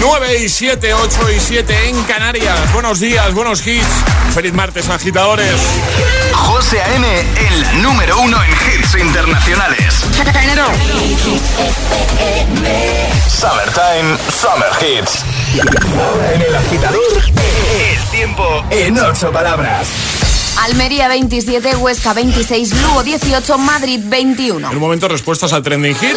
9 y 7, 8 y 7 en Canarias. Buenos días, buenos hits. Feliz martes, agitadores. José A.M., el número uno en hits internacionales. Summertime, Summer Hits. Ahora en el agitador, el tiempo en ocho palabras. Almería 27, Huesca 26, Lugo 18, Madrid 21. En un momento, respuestas al trending hit.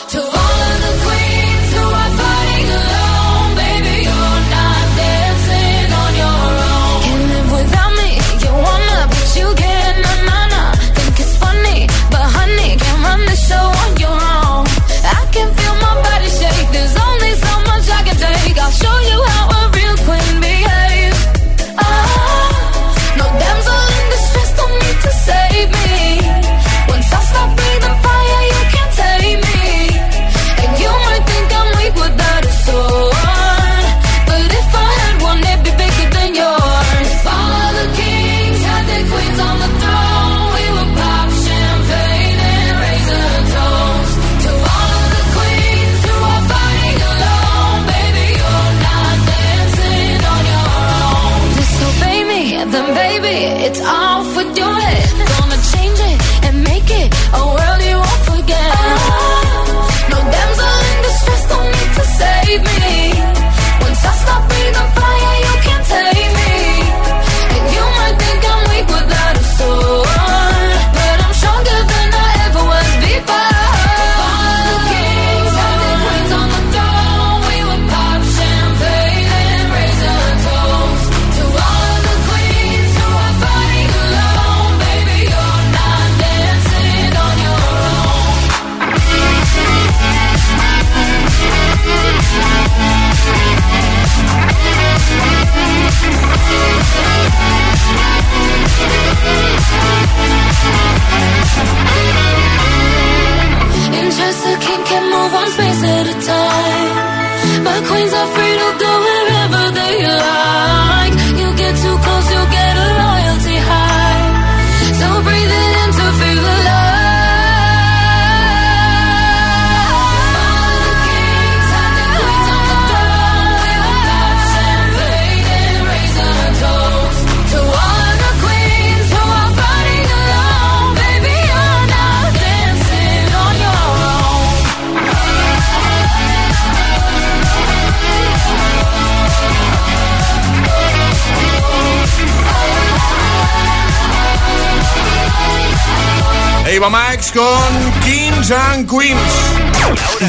And Queens.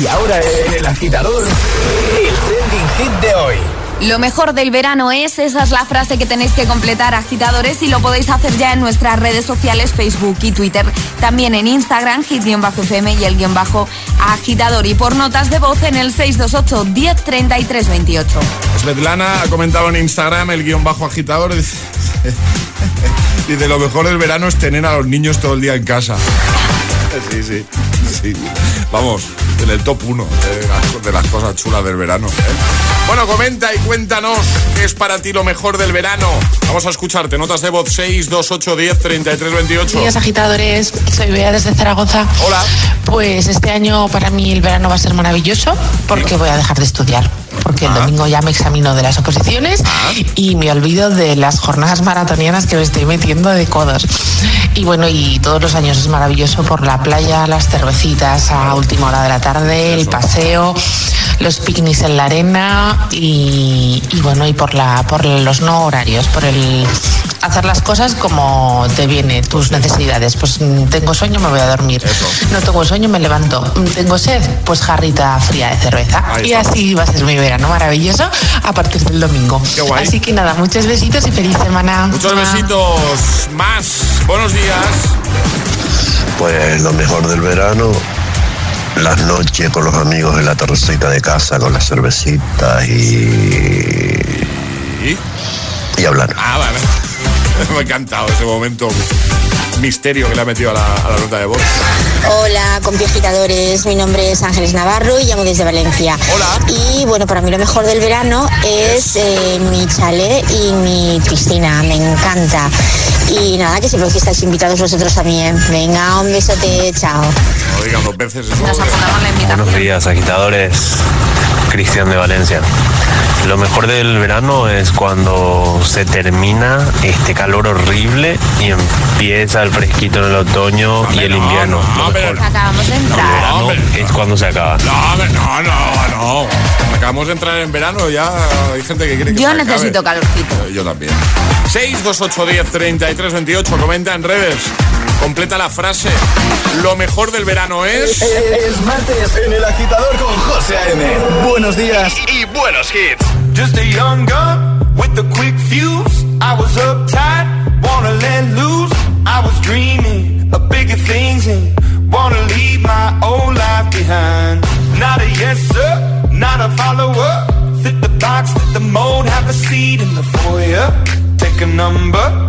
Y ahora en el agitador, el trending hit de hoy. Lo mejor del verano es, esa es la frase que tenéis que completar, agitadores, y lo podéis hacer ya en nuestras redes sociales, Facebook y Twitter. También en Instagram, hit-fm y el guion bajo agitador. Y por notas de voz en el 628 1033 28. Svetlana ha comentado en Instagram el guion bajo agitador. Dice, dice, lo mejor del verano es tener a los niños todo el día en casa. Sí, sí, Vamos, en el top 1 de, las- de las cosas chulas del verano. ¿eh? Bueno, comenta y cuéntanos qué es para ti lo mejor del verano. Vamos a escucharte. Notas de voz 6, 2, 8, 10, 33, 28. Días agitadores, soy Bea desde Zaragoza. Hola. Pues este año para mí el verano va a ser maravilloso porque voy a dejar de estudiar. Porque el Ah. domingo ya me examino de las oposiciones y me olvido de las jornadas maratonianas que me estoy metiendo de codos. Y bueno, y todos los años es maravilloso por la playa, las cervecitas a última hora de la tarde, el paseo, los picnics en la arena y, y bueno, y por, la, por los no horarios, por el hacer las cosas como te viene, tus necesidades. Pues mm, tengo sueño, me voy a dormir. No tengo sueño, me levanto. Mm, Tengo sed, pues jarrita fría de cerveza. Ahí y así va a ser mi verano maravilloso a partir del domingo. Qué guay. Así que nada, muchos besitos y feliz semana. Muchos besitos más. Buenos días. Pues lo mejor del verano, las noches con los amigos en la terracita de casa, con las cervecitas y, ¿Y? y hablando. Ah, vale. Me ha encantado ese momento misterio que le ha metido a la, a la nota de voz. Hola, compi agitadores. Mi nombre es Ángeles Navarro y llamo desde Valencia. Hola. Y bueno, para mí lo mejor del verano es eh, mi chalet y mi piscina. Me encanta. Y nada, que siempre que estáis invitados vosotros también. Venga, un besote, chao. No digan dos veces eso. Nos apuntamos la invitación. Buenos días, agitadores. Cristian de Valencia. Lo mejor del verano es cuando se termina este calor horrible y empieza el fresquito en el otoño y el no, invierno. no, Lo mejor Acabamos de entrar. verano es cuando se acaba. No, no, no, no. Acabamos de entrar en verano, ya hay gente que quiere que Yo se acabe. necesito calorcito. Eh, Yo también. 628 10 33 28. Comenta en redes. Completa la frase. Lo mejor del verano es. Es martes en el agitador con José A.M. Buenos días. Y buenos hits. Just a young gun with a quick fuse. I was uptight, wanna let loose. I was dreaming of bigger things and wanna leave my old life behind. Not a yes sir, not a follower. Fit the box, fit the mold, have a seat in the foyer. Take a number.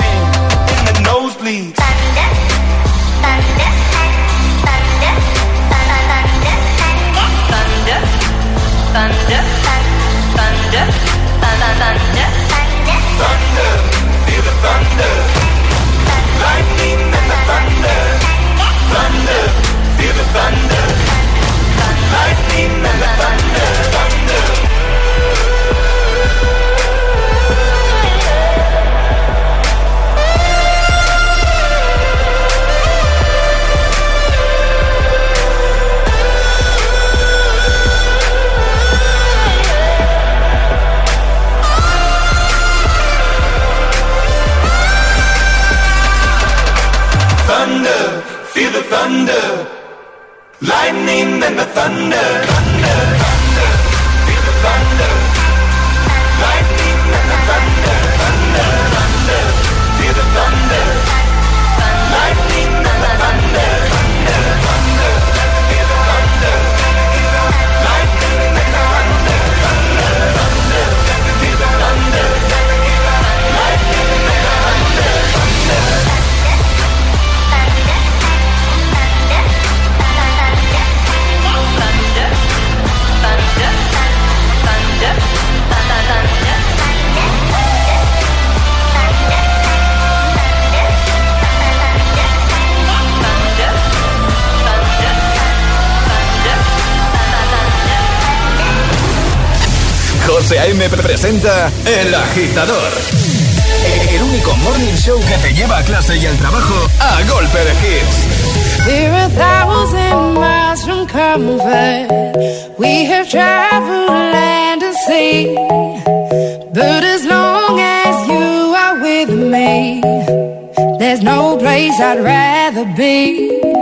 El Agitador. El único morning show que te lleva a clase y al trabajo a golpe de hits. Miles from. We have traveled land sea. But as long as you are with me, there's no place I'd rather be.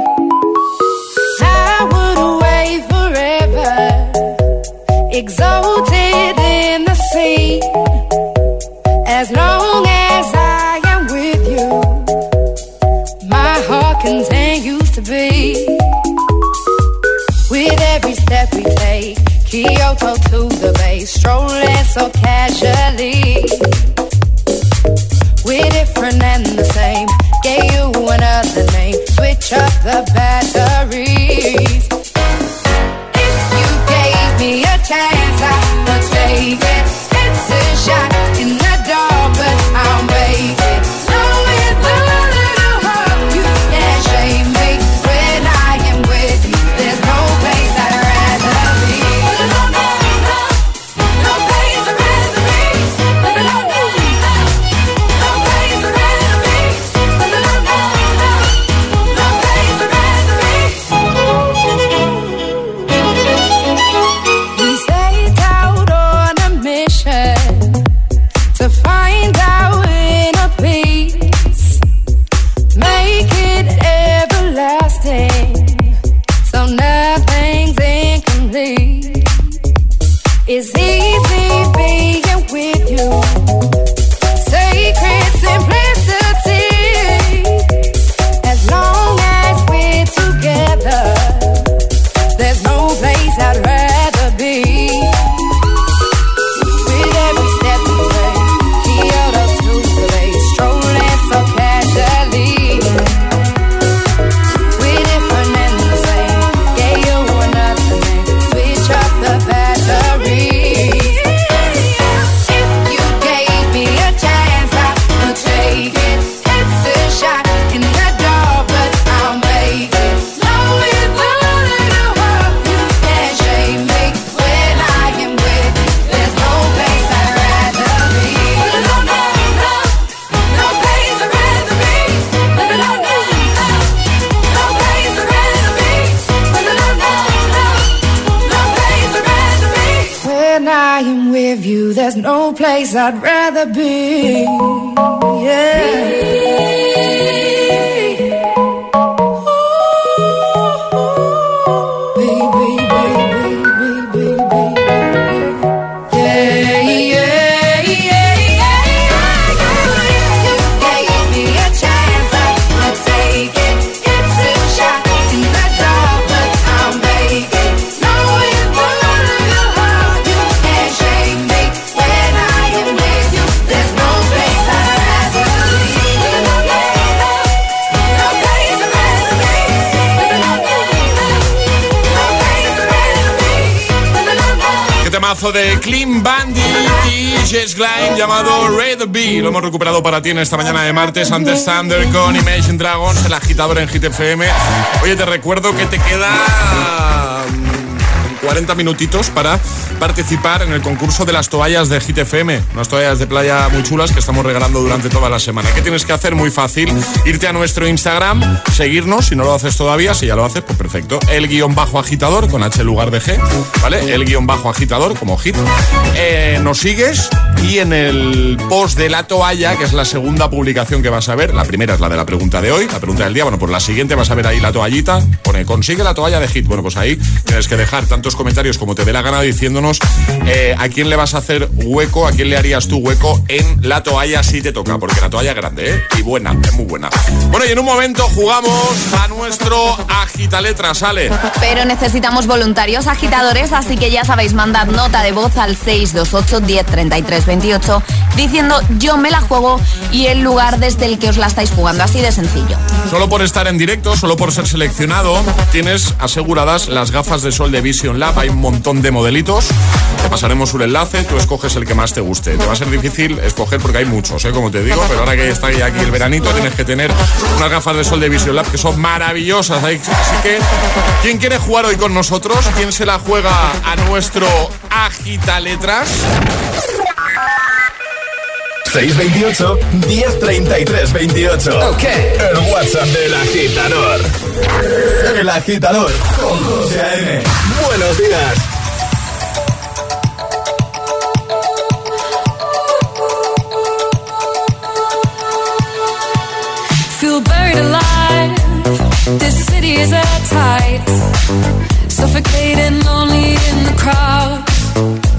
I'd rather be. Clean Bandit y Jess Klein llamado Red B. Lo hemos recuperado para ti en esta mañana de martes. Antes Thunder con Imagine Dragons, el agitador en Hit FM. Oye, te recuerdo que te queda 40 minutitos para participar en el concurso de las toallas de Hit FM. Unas toallas de playa muy chulas que estamos regalando durante toda la semana. ¿Qué tienes que hacer? Muy fácil. Irte a nuestro Instagram, seguirnos. Si no lo haces todavía, si ya lo haces, pues perfecto. El guion bajo agitador con H lugar de G. ¿Vale? El guion bajo agitador como hit. Eh, nos sigues y en el post de la toalla, que es la segunda publicación que vas a ver, la primera es la de la pregunta de hoy, la pregunta del día, bueno, pues la siguiente vas a ver ahí la toallita, pone consigue la toalla de hit. Bueno, pues ahí tienes que dejar tantos comentarios como te dé la gana diciéndonos eh, a quién le vas a hacer hueco, a quién le harías tú hueco en la toalla si te toca, porque la toalla es grande, ¿eh? Y buena, es muy buena. Bueno, y en un momento jugamos a nuestro agitaletra, sale. Pero necesitamos voluntarios agitadores, así que ya sabéis, mandad nota de voz al 628 10 33 28 diciendo yo me la juego y el lugar desde el que os la estáis jugando, así de sencillo. Solo por estar en directo, solo por ser seleccionado, tienes aseguradas las gafas de sol de Vision Lab. Hay un montón de modelitos. Te pasaremos un enlace, tú escoges el que más te guste. Te va a ser difícil escoger porque hay muchos, ¿eh? como te digo, pero ahora que está aquí el veranito tienes que tener unas gafas de sol de Vision Lab que son maravillosas. Así que, ¿quién quiere jugar hoy con nosotros? ¿Quién se la juega a nuestro agita letras? 628 1033 28. Ok. El WhatsApp del agitador. El agitador con José A.M. Buenos días. feel buried alive. This city is at tight, suffocating, lonely in the crowd.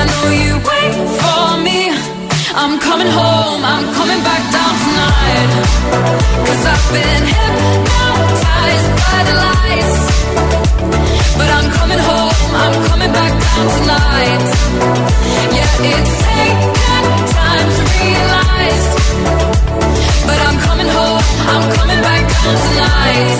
I for me. I'm coming home, I'm coming back down tonight. Cause I've been hypnotized by the lights. But I'm coming home, I'm coming back down tonight. Yeah, it's taken time to realize. But I'm coming home, I'm coming back down tonight.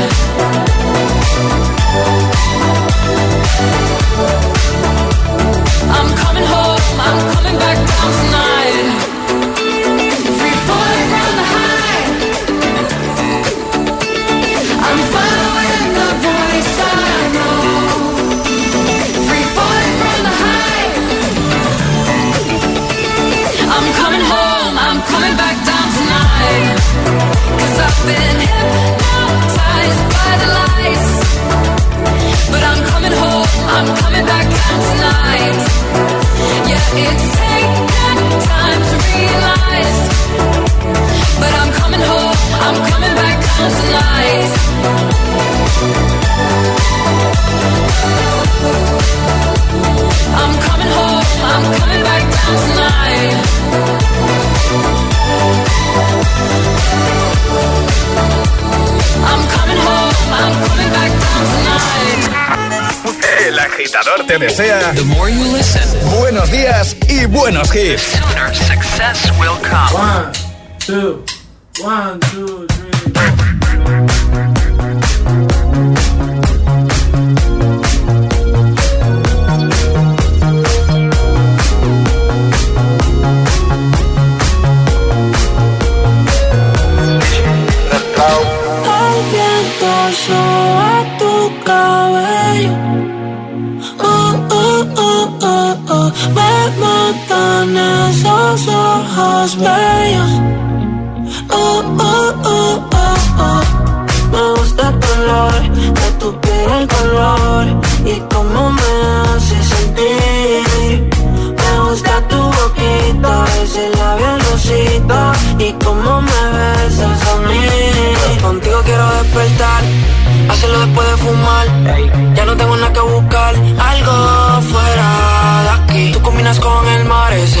Te desea buenos días y buenos hits. success will come. One, two, one, two, Oh, oh, oh, oh, oh. Me gusta el color de tu piel, el color y cómo me hace sentir. Me gusta tu boquita, ese labial rosita y cómo me besas a mí. Contigo quiero despertar, hacerlo después de fumar. Ya no tengo nada que buscar, algo fuera de aquí. Tú combinas con el mar, ese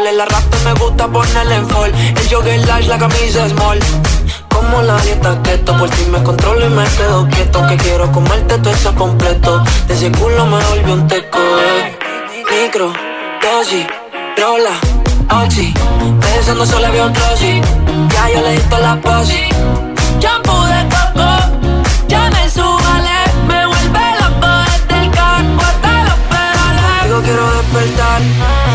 cole. La rap me gusta ponerle en fall. El jogger large, la camisa small. Como la dieta keto, por ti me controlo y me quedo quieto. Que quiero comerte todo eso completo. De ese culo me volvió un teco. eh. Micro, dosis, rola, oxi. Pensando solo había un. Ya yo le di la posi. Shampoo de coco, ya me subale. Me vuelve loco desde el carro hasta los pedales. Digo quiero despertar,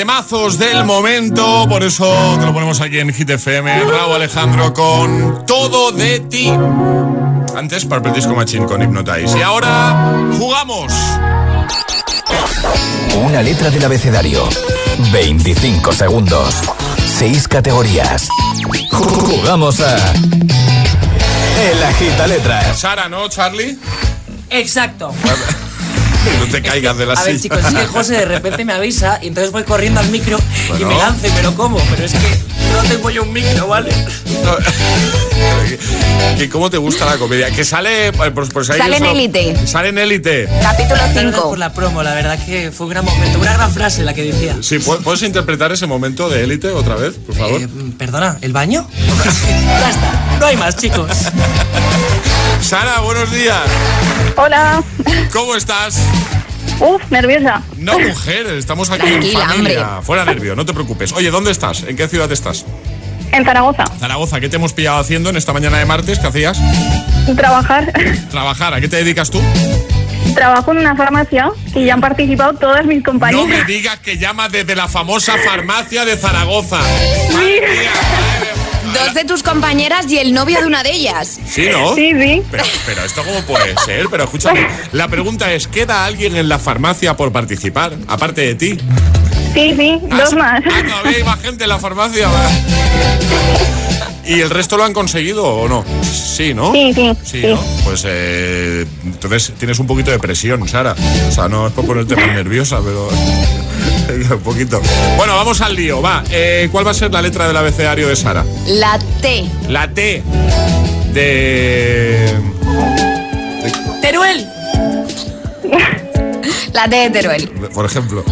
Temazos del momento, por eso te lo ponemos aquí en Hit FM. Raúl Alejandro con Todo de ti. Antes Purple Disco Machine con Hypnotize. Y ahora jugamos. Una letra del abecedario. 25 segundos. 6 categorías. Jugamos a. El agita letras. Sara, ¿no, Charlie? Exacto. Te caigas de la A ver, silla. chicos, es que José de repente me avisa y entonces voy corriendo al micro y Bueno. me lanzo y me lo como. Pero es que no tengo yo un micro, ¿vale? ¿Y cómo te gusta la comedia? Que sale. si hay Sale en Élite. Sale en élite. Capítulo Gracias 5. por la promo, la verdad que fue un gran momento, una gran frase la que decía. Sí, ¿pu- ¿puedes interpretar ese momento de élite otra vez, por favor? Eh, Perdona, ¿el baño? ya está, no hay más, chicos. Sara, buenos días. Hola. ¿Cómo estás? Uf, nerviosa. No, mujer, estamos aquí Tranquila, en familia. hombre. Fuera nervio, no te preocupes. Oye, ¿dónde estás? ¿En qué ciudad estás? En Zaragoza. Zaragoza, ¿qué te hemos pillado haciendo en esta mañana de martes? ¿Qué hacías? Trabajar. Trabajar, ¿a qué te dedicas tú? Trabajo en una farmacia y ya han participado todas mis No compañeras. me digas que llama desde la famosa farmacia de Zaragoza. Dos de tus compañeras y el novio de una de ellas. ¿Sí, no? Sí, sí. Pero, pero esto cómo puede ser, pero escúchame. La pregunta es, ¿queda alguien en la farmacia por participar? Aparte de ti. Sí, sí, dos más. Ah, todavía hay más gente en la farmacia. ¿Y el resto lo han conseguido o no? Sí, ¿no? Sí, sí, Sí, sí. ¿no? Pues eh, entonces tienes un poquito de presión, Sara. O sea, no es por ponerte más nerviosa, pero... Un poquito. Bueno, vamos al lío, va. Eh, ¿Cuál va a ser la letra del abecedario de Sara? La T. La T de... Teruel. La T de Teruel. Por ejemplo.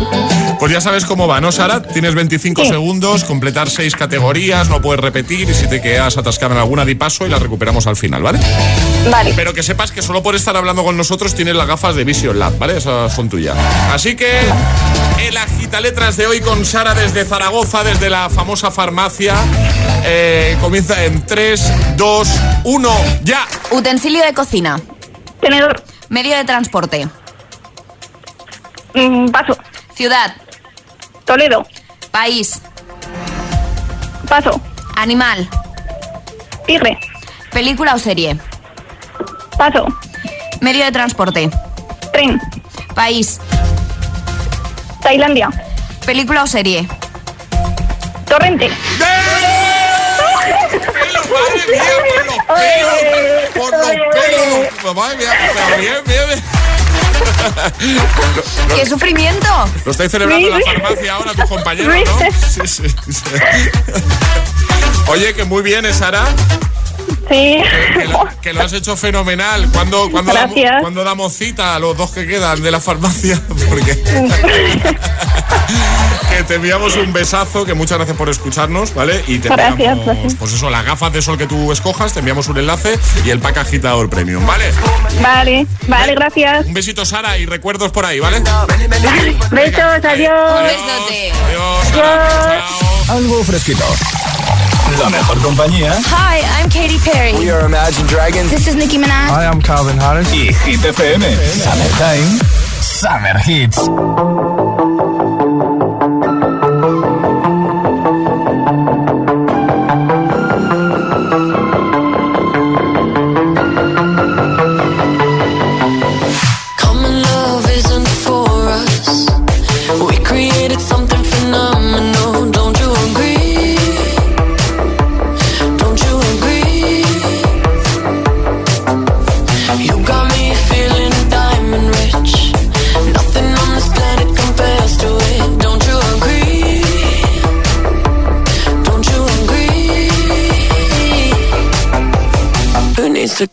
Pues ya sabes cómo va, ¿no, Sara? Tienes 25 segundos, completar seis categorías, no puedes repetir y si te quedas atascada en alguna di paso y la recuperamos al final, ¿vale? Vale. Pero que sepas que solo por estar hablando con nosotros tienes las gafas de Vision Lab, ¿vale? Esas son tuyas. Así que el agita letras de hoy con Sara desde Zaragoza, desde la famosa farmacia, eh, comienza en 3, 2, 1, ya. Utensilio de cocina. Tenedor. Medio de transporte. Mm, paso. Ciudad. Toledo. País. Paso. Animal. Tigre. Película o serie. Paso. Medio de transporte. Tren. País. Tailandia. Película o serie. Torrente. Por los pelos. Madre mía, pero bien, bien, bien. ¡Qué sufrimiento! Lo estáis celebrando en la farmacia ahora tus compañeros, ¿no? Sí, sí, sí. Oye, que muy bien, ¿eh, Sara? Sí. Que lo, que lo has hecho fenomenal. ¿Cuándo, cuándo, damos, Gracias. cuándo damos cita a los dos que quedan de la farmacia? Porque que te enviamos un besazo, que muchas gracias por escucharnos, ¿vale? Y te Gracias, enviamos, gracias. pues eso, las gafas de sol que tú escojas, te enviamos un enlace y el pack agitador premium, ¿vale? Vale. Vale, gracias. Un besito, Sara, y recuerdos por ahí, ¿vale? Besos, adiós. Un besote. Adiós, Sara. Chao. Algo fresquito. La mejor compañía. Hi, I'm Katy Perry. We are Imagine Dragons. This is Nicki Minaj. Hi, I am Calvin Harris. Y Hit FM. Summertime. Summer Hits.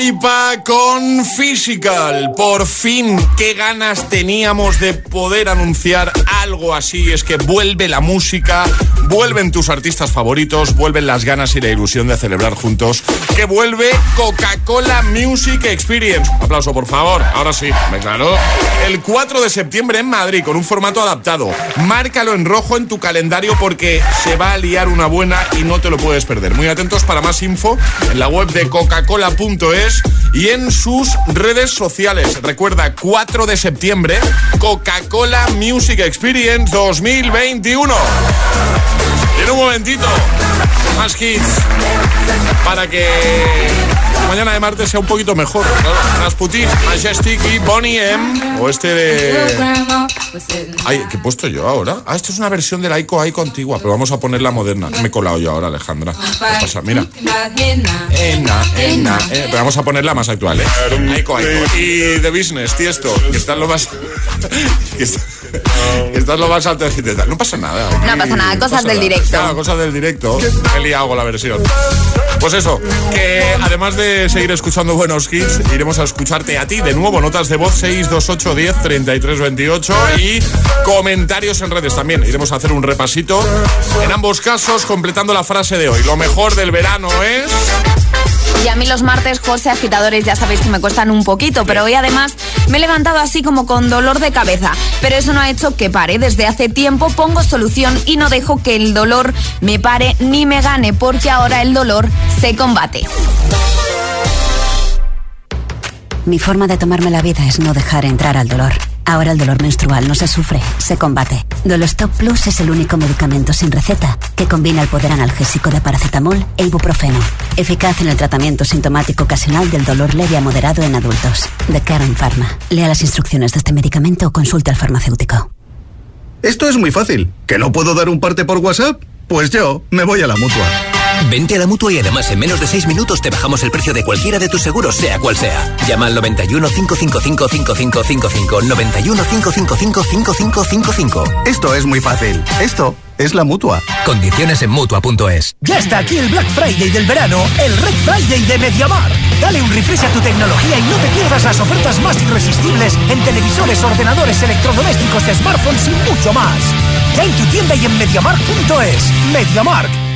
Dua Lipa con Physical. Por fin, qué ganas teníamos de poder anunciar algo así. Es que vuelve la música, vuelven tus artistas favoritos, vuelven las ganas y la ilusión de celebrar juntos. Que vuelve Coca-Cola Music Experience. Aplauso, por favor. Ahora sí, me claro. El 4 de septiembre en Madrid con un formato adaptado. Márcalo en rojo en tu calendario porque se va a liar una buena y no te lo puedes perder. Muy atentos para más info en la web de coca-cola.es y en sus redes sociales. Recuerda, 4 de septiembre, Coca-Cola Music Experience 2021. Y en un momentito, más hits para que mañana de martes sea un poquito mejor. Claro, Rasputin, Majestic y Bonnie M. O este de. Ay, ¿qué he puesto yo ahora? Ah, esto es una versión de la Ico Ico antigua, pero vamos a poner la moderna. Me he colado yo ahora, Alejandra. ¿Qué pasa? Mira. Ena, ena, eh, pero vamos a poner la más actual, ¿eh? Ico Ico. Y The Business, Tiesto, que está en lo más. que está- que está en lo más alto de No pasa nada. No pasa nada, cosas pasa del nada. directo. Claro, cosas del directo. He liado la versión. Pues eso, que además de seguir escuchando buenos hits, iremos a escucharte a ti de nuevo. Notas de voz 628 10 33 28 y comentarios en redes también. Iremos a hacer un repasito. En ambos casos, completando la frase de hoy. Lo mejor del verano es. Y a mí los martes, José, agitadores, ya sabéis que me cuestan un poquito, pero hoy además me he levantado así como con dolor de cabeza. Pero eso no ha hecho que pare. Desde hace tiempo pongo solución y no dejo que el dolor me pare ni me gane, porque ahora el dolor se combate. Mi forma de tomarme la vida es no dejar entrar al dolor. Ahora el dolor menstrual no se sufre, se combate. Dolostop Plus es el único medicamento sin receta que combina el poder analgésico de paracetamol e ibuprofeno, eficaz en el tratamiento sintomático ocasional del dolor leve a moderado en adultos. De Karen Pharma. Lea las instrucciones de este medicamento o consulte al farmacéutico. Esto es muy fácil. ¿Que no puedo dar un parte por WhatsApp? Pues yo me voy a la mutua. Vente a la mutua y además en menos de 6 minutos te bajamos el precio de cualquiera de tus seguros, sea cual sea. Llama al 91 555 5555. 91 555 5555. Esto es muy fácil. Esto es la mutua. Condiciones en mutua.es. Ya está aquí el Black Friday del verano, el Red Friday de Mediamar. Dale un refresh a tu tecnología y no te pierdas las ofertas más irresistibles en televisores, ordenadores, electrodomésticos, smartphones y mucho más. Ya en tu tienda y en mediamar.es. Mediamar.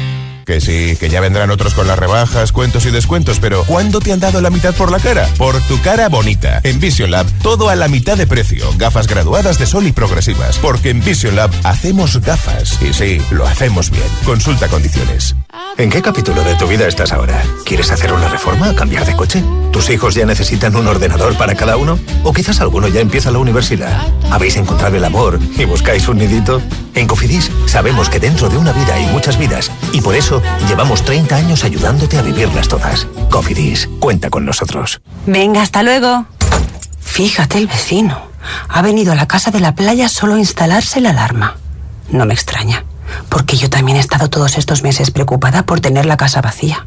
Que sí, que ya vendrán otros con las rebajas, cuentos y descuentos, pero ¿cuándo te han dado la mitad por la cara? Por tu cara bonita. En Vision Lab, todo a la mitad de precio. Gafas graduadas de sol y progresivas. Porque en Vision Lab hacemos gafas. Y sí, lo hacemos bien. Consulta condiciones. ¿En qué capítulo de tu vida estás ahora? ¿Quieres hacer una reforma? ¿Cambiar de coche? ¿Tus hijos ya necesitan un ordenador para cada uno? ¿O quizás alguno ya empieza la universidad? ¿Habéis encontrado el amor y buscáis un nidito? En Cofidis sabemos que dentro de una vida hay muchas vidas y por eso llevamos 30 años ayudándote a vivirlas todas. Cofidis, cuenta con nosotros. Venga, hasta luego. Fíjate el vecino. Ha venido a la casa de la playa solo a instalarse la alarma. No me extraña, porque yo también he estado todos estos meses preocupada por tener la casa vacía.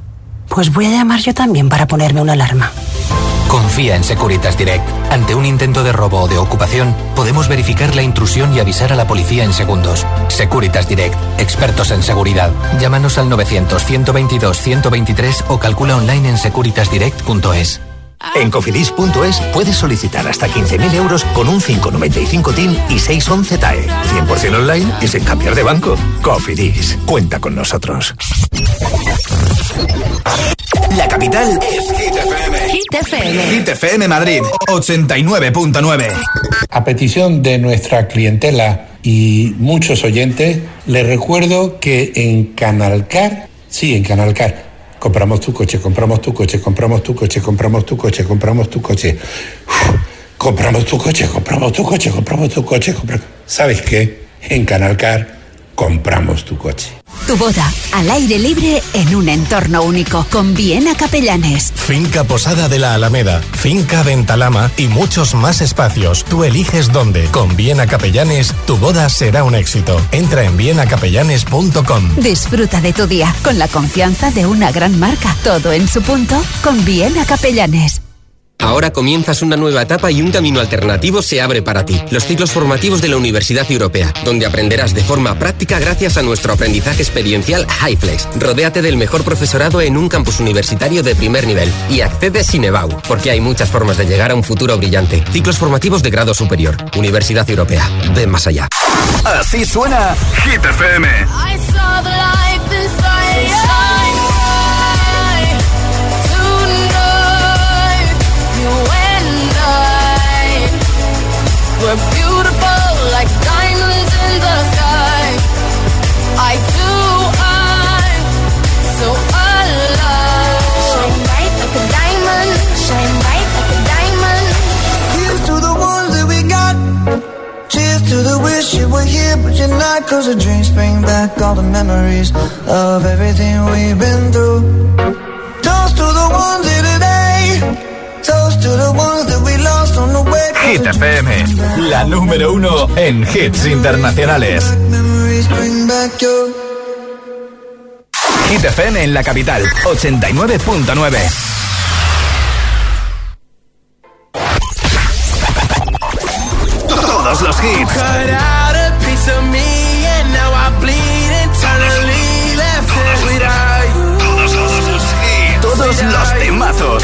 Pues voy a llamar yo también para ponerme una alarma. Confía en Securitas Direct. Ante un intento de robo o de ocupación, podemos verificar la intrusión y avisar a la policía en segundos. Securitas Direct, expertos en seguridad. Llámanos al 900-122-123 o calcula online en securitasdirect.es. En cofidis.es puedes solicitar hasta 15.000 euros con un 595 TIN y 611 TAE. 100% online y sin cambiar de banco. Cofidis, cuenta con nosotros. La capital es Hit FM. Hit FM. Hit FM Madrid, 89.9. A petición de nuestra clientela y muchos oyentes, les recuerdo que en Canalcar, sí, en Canalcar, compramos tu coche, compramos tu coche, compramos tu coche, compramos tu coche, compramos tu coche. Compramos tu coche, compramos tu coche, compramos tu coche, compra- ¿Sabes qué? En Canalcar compramos tu coche. Tu boda al aire libre en un entorno único con Viena Capellanes. Finca Posada de la Alameda, Finca Ventalama y muchos más espacios. Tú eliges dónde. Con Viena Capellanes, tu boda será un éxito. Entra en vienacapellanes.com. Disfruta de tu día con la confianza de una gran marca. Todo en su punto con Viena Capellanes. Ahora comienzas una nueva etapa y un camino alternativo se abre para ti. Los ciclos formativos de la Universidad Europea, donde aprenderás de forma práctica gracias a nuestro aprendizaje experiencial HighFlex. Rodéate del mejor profesorado en un campus universitario de primer nivel y accede sin EBAU, porque hay muchas formas de llegar a un futuro brillante. Ciclos formativos de grado superior. Universidad Europea. Ven más allá. Así suena Hit FM. I saw the light were beautiful like diamonds in the sky. Eye to eye, so alive. Shine bright like a diamond. Shine bright like a diamond. Here's to the ones that we got. Cheers to the wish you were here, but you're not. Cause the dreams bring back all the memories of everything we've been through. Toast to the ones here today. Toast to the ones Hit FM, la número uno en hits internacionales. Hit FM en la capital, 89.9. Todos los hits. Cut out a piece of me and now I bleed internally left it without you. Todos, todos los hits. Todos los temazos.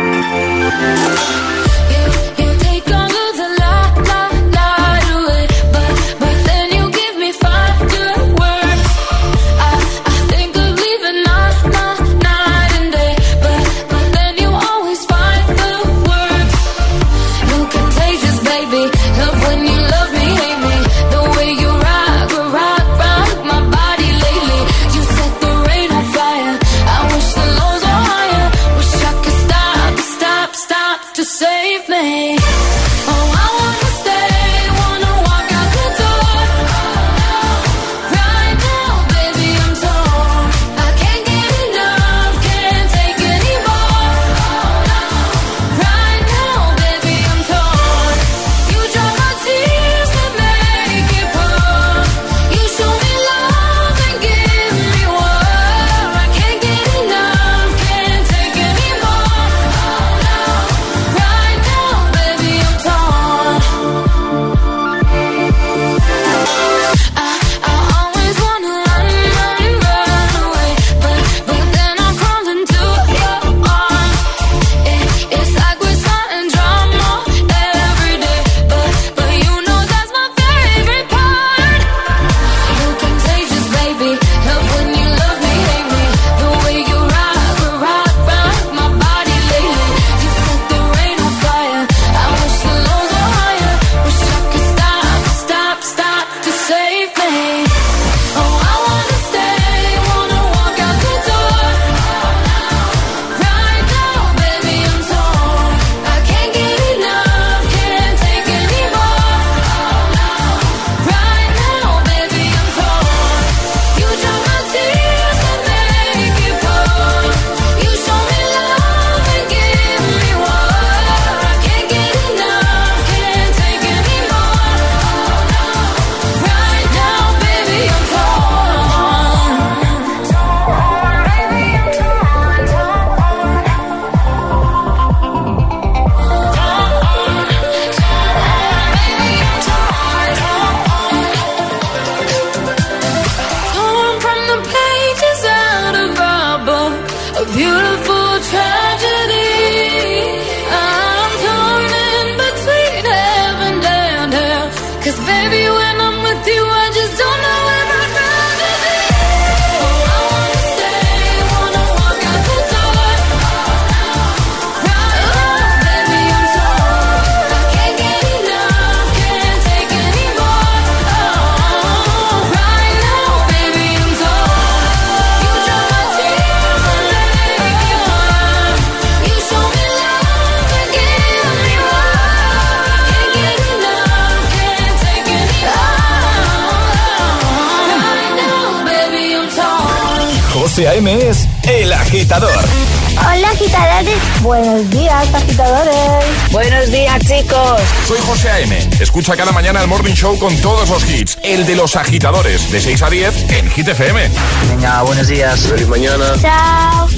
Escucha cada mañana el Morning Show con todos los hits. El de los agitadores, de 6 a 10 en Hit FM. Venga, buenos días. Feliz mañana. Chao.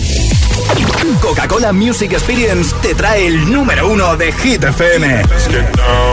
Coca-Cola Music Experience te trae el número uno de Hit FM. Let's get down,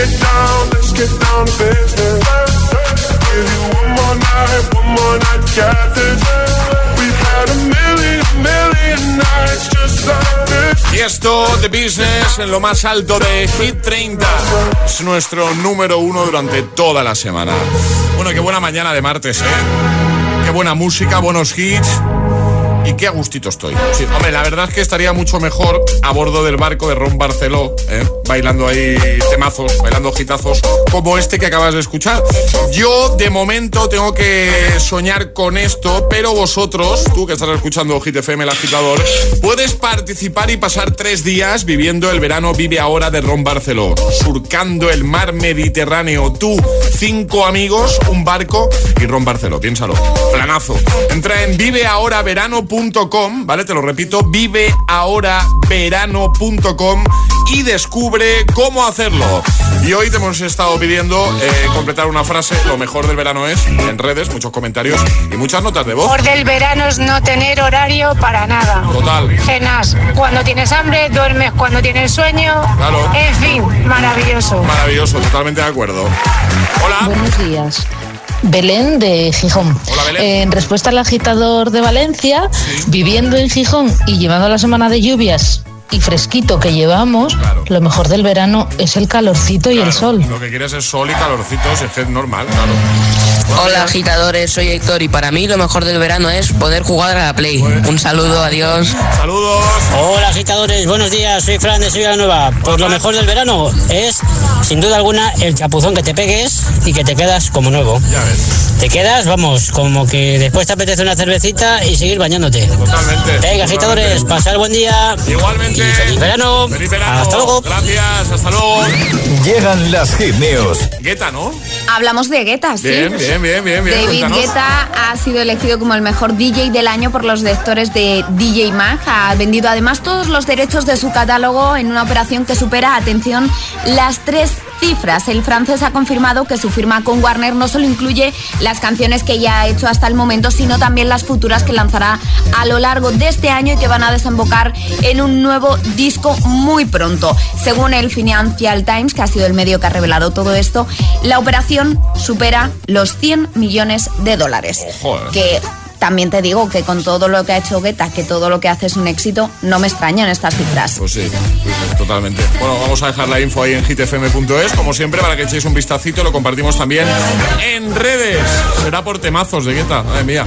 To. Y esto, The Business, en lo más alto de Hit 30. Es nuestro número uno durante toda la semana. Bueno, qué buena mañana de martes, ¿eh? Qué buena música, buenos hits. Y qué a gustito estoy. Hombre, la verdad es que estaría mucho mejor a bordo del barco de Ron Barceló, ¿eh? bailando ahí temazos, bailando gitazos, como este que acabas de escuchar. Yo, de momento, tengo que soñar con esto, pero vosotros, tú que estás escuchando Hit el agitador, puedes participar y pasar tres días viviendo el verano Vive Ahora de Ron Barceló, surcando el mar Mediterráneo. Tú, cinco amigos, un barco y Ron Barceló, piénsalo. Planazo. Entra en viveahoraverano.com, ¿vale? Te lo repito, viveahoraverano.com y descubre cómo hacerlo. Y hoy te hemos estado pidiendo eh, completar una frase, lo mejor del verano es, en redes, muchos comentarios y muchas notas de voz. Por del verano es no tener horario para nada. Total. Cenas cuando tienes hambre, duermes cuando tienes sueño. Claro. En fin, maravilloso. Maravilloso, totalmente de acuerdo. Hola. Buenos días. Belén de Gijón. Hola, Belén. En respuesta al agitador de Valencia, viviendo en Gijón y llevando la semana de lluvias y fresquito que llevamos, lo mejor del verano es el calorcito y el sol. Lo que quieres es sol y calorcito, si es que es normal, claro. Hola agitadores, soy Héctor y para mí lo mejor del verano es poder jugar a la Play. Un saludo, adiós. Saludos. Hola agitadores, buenos días, soy Fran de Sevilla Nueva. Pues lo mejor del verano es, sin duda alguna, el chapuzón que te pegues y que te quedas como nuevo. Ya ves. Te quedas, vamos, como que después te apetece una cervecita y seguir bañándote. Totalmente. Venga agitadores, pasar buen día. Igualmente. Y feliz verano. Feliz verano. Hasta luego. Gracias, hasta luego. Llegan las hit news. Guetta, ¿no? Hablamos de Guetta, sí. Bien, bien, bien, bien. bien. David Cuéntanos. Guetta ha sido elegido como el mejor DJ del año por los lectores de DJ Mag. Ha vendido además todos los derechos de su catálogo en una operación que supera, atención, las tres cifras. El francés ha confirmado que su firma con Warner no solo incluye las canciones que ya ha hecho hasta el momento, sino también las futuras que lanzará a lo largo de este año y que van a desembocar en un nuevo disco muy pronto. Según el Financial Times, que ha sido el medio que ha revelado todo esto, la operación supera los 100 millones de dólares. Ojo, eh. Que también te digo que con todo lo que ha hecho Guetta, que todo lo que hace es un éxito, no me extrañan estas cifras. Pues sí, totalmente. Bueno, vamos a dejar la info ahí en hitfm.es, como siempre, para que echéis un vistacito. Lo compartimos también en redes. Será por temazos de Guetta. Madre mía.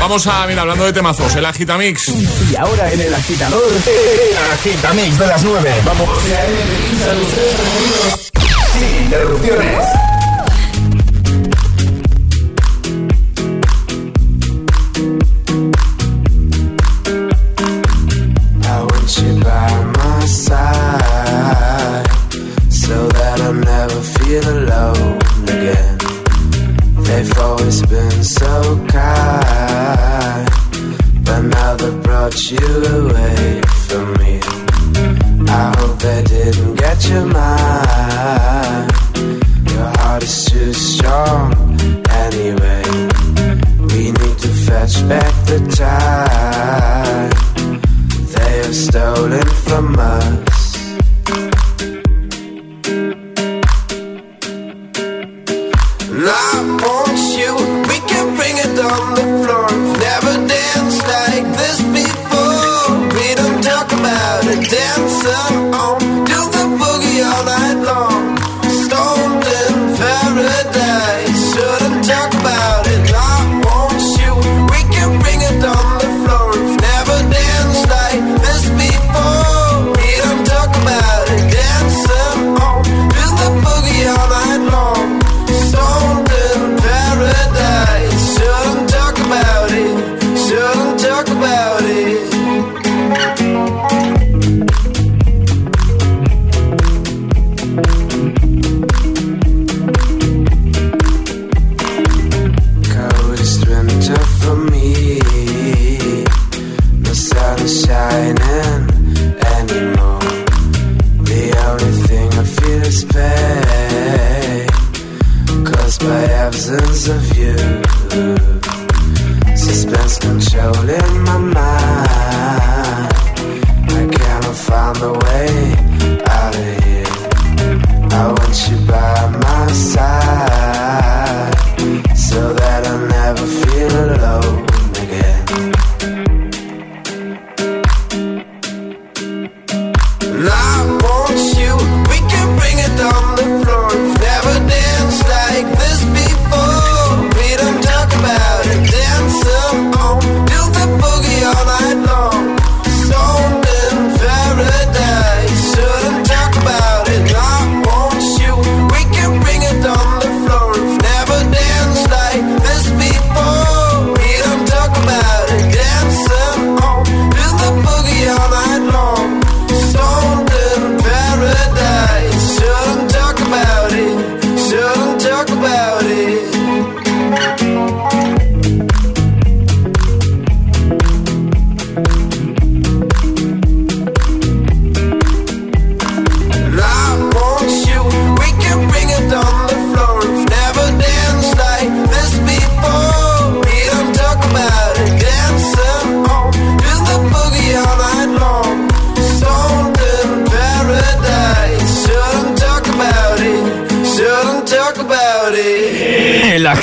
Vamos a, mira, hablando de temazos, el Agitamix. Y ahora en el agitador, el agitamix de las 9. Vamos. Sin interrupciones.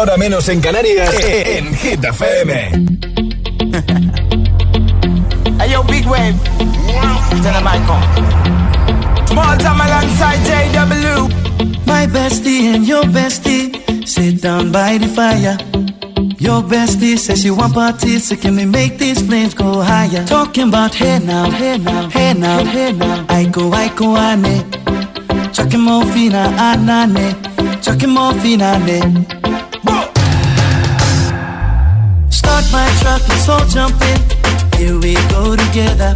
6 a 10, ahora menos en Canarias, eh, eh, en Hit FM. Hey yo, big wave. Tell the mic on. Small time alongside JW. My bestie and your bestie sit down by the fire. Your bestie says she want parties, so can we make these flames go higher? Talking about hey now, hey now, hey now, hey now. I go, I go, ane. Chucking more fina, anane. Chucking more fina, ne. Truck, let's all jump in. Here we go together.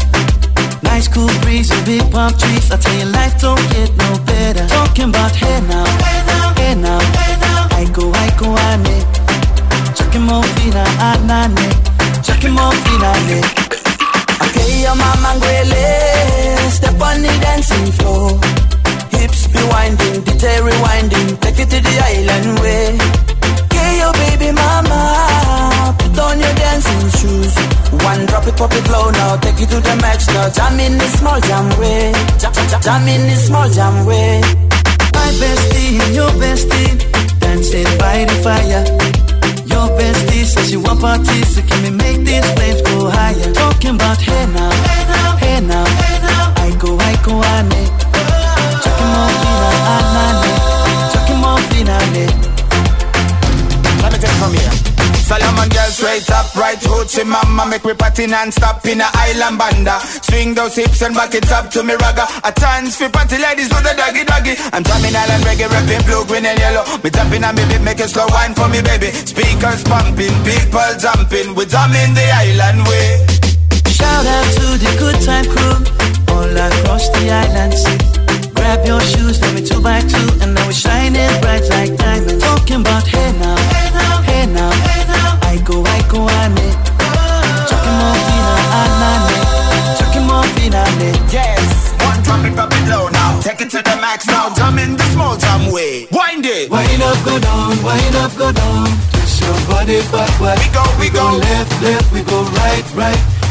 Nice cool breeze and big palm trees. I tell you, life don't get no better. Talking about hey now, hey now, hey now, hey now. I go, I go, ane. Chucking more fina, anane. Chucking more fina, ne. Okay, your mama ngwele. Step on the dancing floor. Hips be winding, detail rewinding. Take it to the island way. Your baby mama. Put on your dancing shoes. One drop it, pop it low now. Take it to the max now. Jam in the small jam way. Jam, in the small jam way. My bestie and your bestie dancing by the fire. Your bestie says she want parties, so can we make these flames go higher? Talking about hey now, hey now, hey now, hey now. I go, I go, ane. Chucking more fina, anane. Chucking more fina, ne. Let me take from here. Solomon girl straight up, right hoochie mama Make me party non-stop in a island banda. Swing those hips and back it up to me ragga. A chance for party ladies do the doggy doggy. I'm drumming island reggae, rapping blue, green and yellow. Me tapping on me beat, make it slow wine for me baby. Speakers pumping, people jumping. We drumming the island way. Shout out to the good time crew all across the islands. Grab your shoes, let me two by two, and now we're shining bright like diamonds. Talking about hey now, hey now, hey now, hey now. I go, I go, ane. Chucking more fina, anane. Chucking more fina, ne. Yes, one drop it, drop it low now Take it to the max now, jam in the small jam way Wind it Wind up, go down, wind up, go down. Twist your body backward. We go, we go. left, left, we go right, right.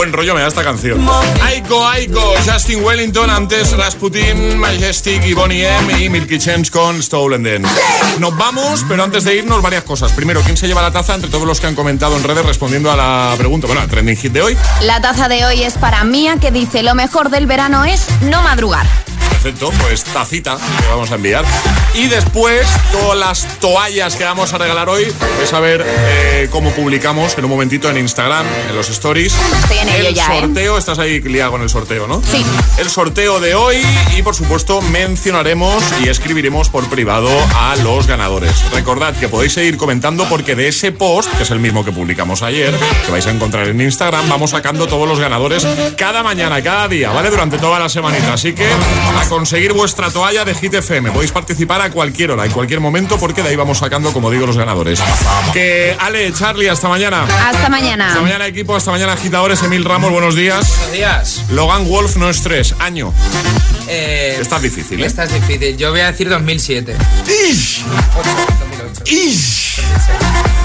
buen rollo me da esta canción. Aiko, Aiko, Justin Wellington, antes Rasputin, Majestic y Bonnie M y Milky Chance con Stolen Dance. Nos vamos, pero antes de irnos, varias cosas. Primero, ¿quién se lleva la taza? Entre todos los que han comentado en redes respondiendo a la pregunta, bueno, al trending hit de hoy. La taza de hoy es para Mía que dice lo mejor del verano es no madrugar. Perfecto, pues tacita que vamos a enviar. Y después, todas las toallas que vamos a regalar hoy, vais a ver eh, cómo publicamos en un momentito en Instagram, en los stories. Estoy en ello el ya, ¿eh? sorteo, estás ahí liado con el sorteo, ¿no? Sí. El sorteo de hoy y por supuesto mencionaremos y escribiremos por privado a los ganadores. Recordad que podéis seguir comentando porque de ese post, que es el mismo que publicamos ayer, que vais a encontrar en Instagram, vamos sacando todos los ganadores cada mañana, cada día, ¿vale? Durante toda la semanita. Así que a conseguir vuestra toalla de Hit FM. Podéis participar a cualquier hora, en cualquier momento, porque de ahí vamos sacando, como digo, los ganadores. Que Ale, Charlie, hasta mañana. Hasta mañana. Hasta mañana equipo, hasta mañana agitadores, Emil Ramos, buenos días. Buenos días. Logan Wolf no es tres, año. Eh, Esta es difícil, ¿eh? Esta es difícil. Yo voy a decir 2007. ¡Ish! 2008. ¡Ish!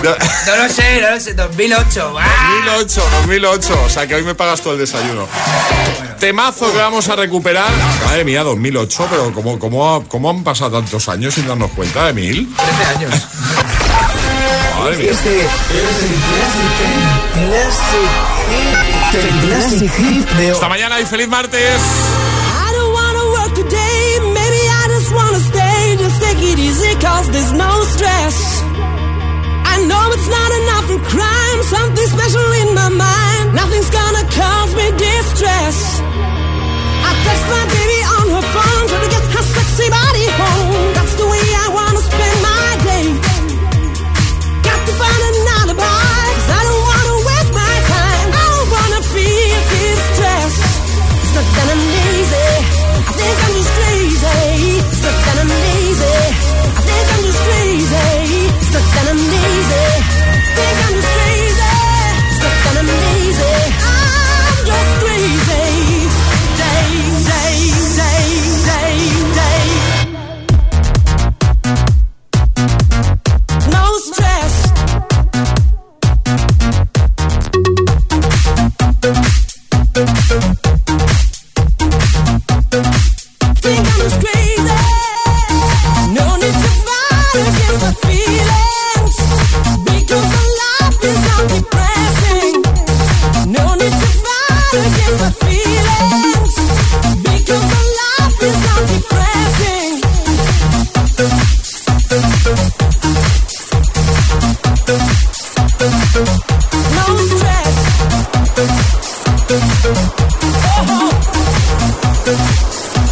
No lo sé, no lo sé. 2008. ¡Ah! 2008, 2008. O sea que hoy me pagas todo el desayuno. Temazo que vamos a recuperar. Madre mía, 2008, pero ¿cómo, cómo, cómo han pasado tantos años sin darnos cuenta, Emil? 13 años. Madre mía. Classic hit de Hasta mañana y feliz martes. Easy, cause there's no stress. I know it's not enough for crime, something special in my mind. Nothing's gonna cause me distress. I text my baby on her phone, trying to get her sexy body home.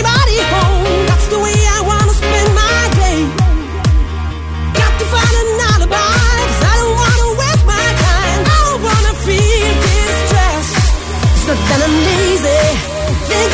anybody home. That's the way I wanna spend my day. Got to find an alibi, cause I don't wanna waste my time. I don't wanna feel distressed. It's not that I'm lazy. Think